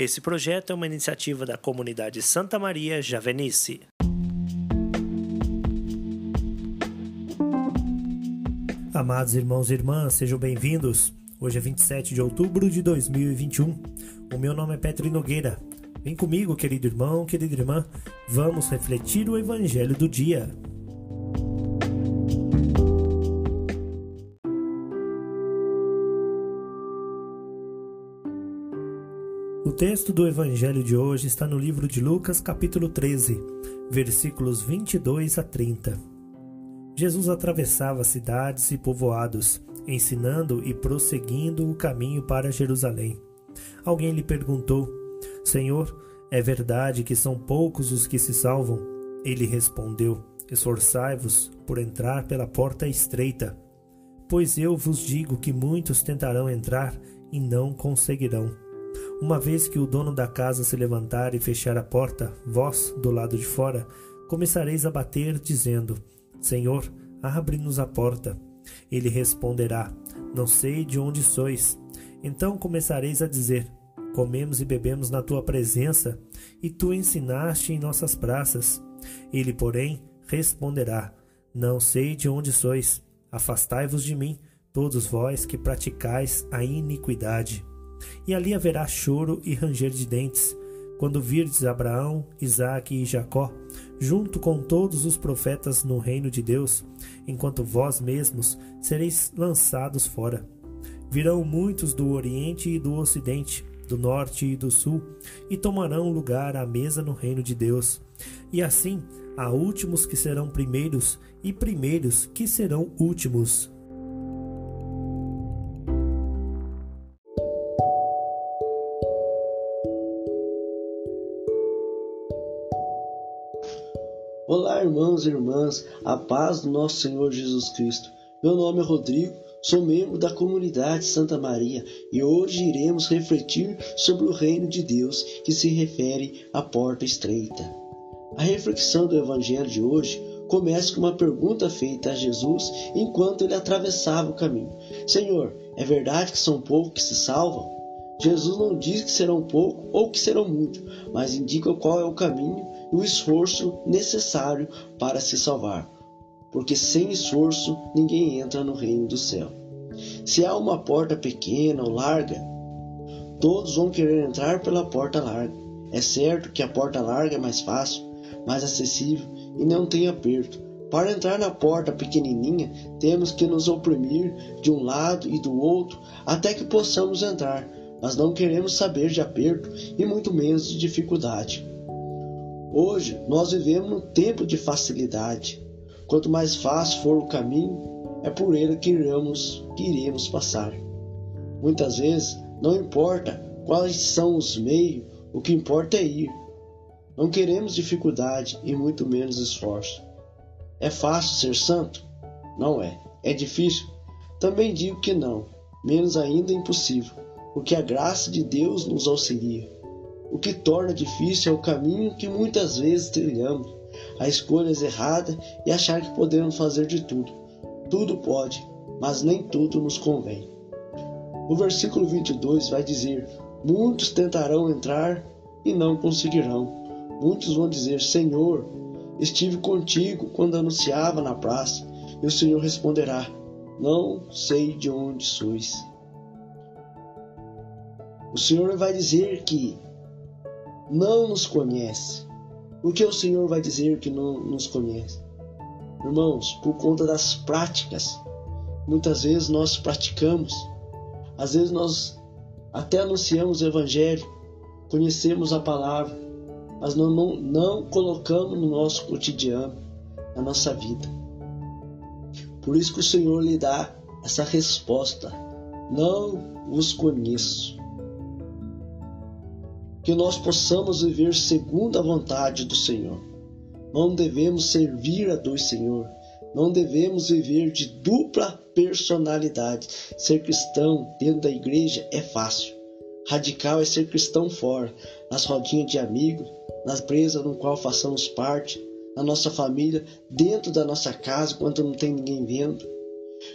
Esse projeto é uma iniciativa da comunidade Santa Maria Javenice. Amados irmãos e irmãs, sejam bem-vindos. Hoje é 27 de outubro de 2021. O meu nome é Petri Nogueira. Vem comigo, querido irmão, querida irmã, vamos refletir o evangelho do dia. Texto do evangelho de hoje está no livro de Lucas, capítulo 13, versículos 22 a 30. Jesus atravessava cidades e povoados, ensinando e prosseguindo o caminho para Jerusalém. Alguém lhe perguntou: Senhor, é verdade que são poucos os que se salvam? Ele respondeu: Esforçai-vos por entrar pela porta estreita, pois eu vos digo que muitos tentarão entrar e não conseguirão. Uma vez que o dono da casa se levantar e fechar a porta, vós, do lado de fora, começareis a bater, dizendo: Senhor, abre-nos a porta. Ele responderá: Não sei de onde sois. Então começareis a dizer: Comemos e bebemos na tua presença, e tu ensinaste em nossas praças. Ele, porém, responderá: Não sei de onde sois. Afastai-vos de mim, todos vós que praticais a iniquidade e ali haverá choro e ranger de dentes, quando virdes Abraão, Isaque e Jacó, junto com todos os profetas no reino de Deus, enquanto vós mesmos sereis lançados fora. Virão muitos do Oriente e do Ocidente, do Norte e do Sul, e tomarão lugar à mesa no reino de Deus. E assim há últimos que serão primeiros, e primeiros que serão últimos. Olá, irmãos e irmãs, a paz do nosso Senhor Jesus Cristo. Meu nome é Rodrigo, sou membro da comunidade Santa Maria e hoje iremos refletir sobre o reino de Deus que se refere à porta estreita. A reflexão do evangelho de hoje começa com uma pergunta feita a Jesus enquanto ele atravessava o caminho: Senhor, é verdade que são poucos que se salvam? Jesus não diz que serão pouco ou que serão muito, mas indica qual é o caminho o esforço necessário para se salvar, porque sem esforço ninguém entra no reino do céu. Se há uma porta pequena ou larga, todos vão querer entrar pela porta larga. É certo que a porta larga é mais fácil, mais acessível e não tem aperto. Para entrar na porta pequenininha, temos que nos oprimir de um lado e do outro até que possamos entrar, mas não queremos saber de aperto e muito menos de dificuldade. Hoje nós vivemos um tempo de facilidade. Quanto mais fácil for o caminho, é por ele que iremos, que iremos passar. Muitas vezes não importa quais são os meios, o que importa é ir. Não queremos dificuldade e muito menos esforço. É fácil ser santo? Não é. É difícil? Também digo que não, menos ainda impossível, porque a graça de Deus nos auxilia. O que torna difícil é o caminho que muitas vezes trilhamos, a escolhas erradas e achar que podemos fazer de tudo. Tudo pode, mas nem tudo nos convém. O versículo 22 vai dizer: Muitos tentarão entrar e não conseguirão. Muitos vão dizer: Senhor, estive contigo quando anunciava na praça. E o Senhor responderá: Não sei de onde sois. O Senhor vai dizer que não nos conhece. Por que o Senhor vai dizer que não nos conhece? Irmãos, por conta das práticas. Muitas vezes nós praticamos, às vezes nós até anunciamos o Evangelho, conhecemos a palavra, mas não, não, não colocamos no nosso cotidiano, na nossa vida. Por isso que o Senhor lhe dá essa resposta: Não os conheço que nós possamos viver segundo a vontade do Senhor. Não devemos servir a dois Senhor. Não devemos viver de dupla personalidade. Ser cristão dentro da igreja é fácil. Radical é ser cristão fora, nas rodinhas de amigos, nas presas no qual façamos parte, na nossa família, dentro da nossa casa, quando não tem ninguém vendo.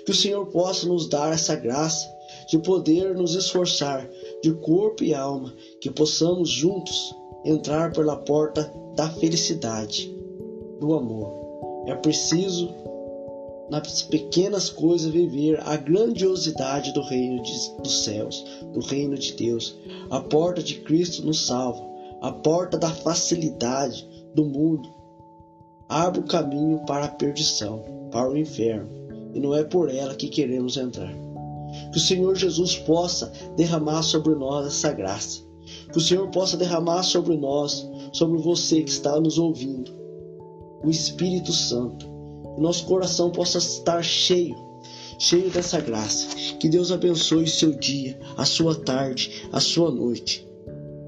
Que o Senhor possa nos dar essa graça de poder nos esforçar, de corpo e alma, que possamos juntos entrar pela porta da felicidade, do amor. É preciso, nas pequenas coisas, viver a grandiosidade do reino de, dos céus, do reino de Deus. A porta de Cristo nos salva, a porta da facilidade do mundo. Abre o caminho para a perdição, para o inferno, e não é por ela que queremos entrar. Que o Senhor Jesus possa derramar sobre nós essa graça. Que o Senhor possa derramar sobre nós, sobre você que está nos ouvindo, o Espírito Santo. Que nosso coração possa estar cheio, cheio dessa graça. Que Deus abençoe seu dia, a sua tarde, a sua noite.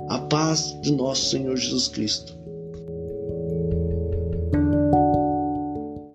A paz de nosso Senhor Jesus Cristo.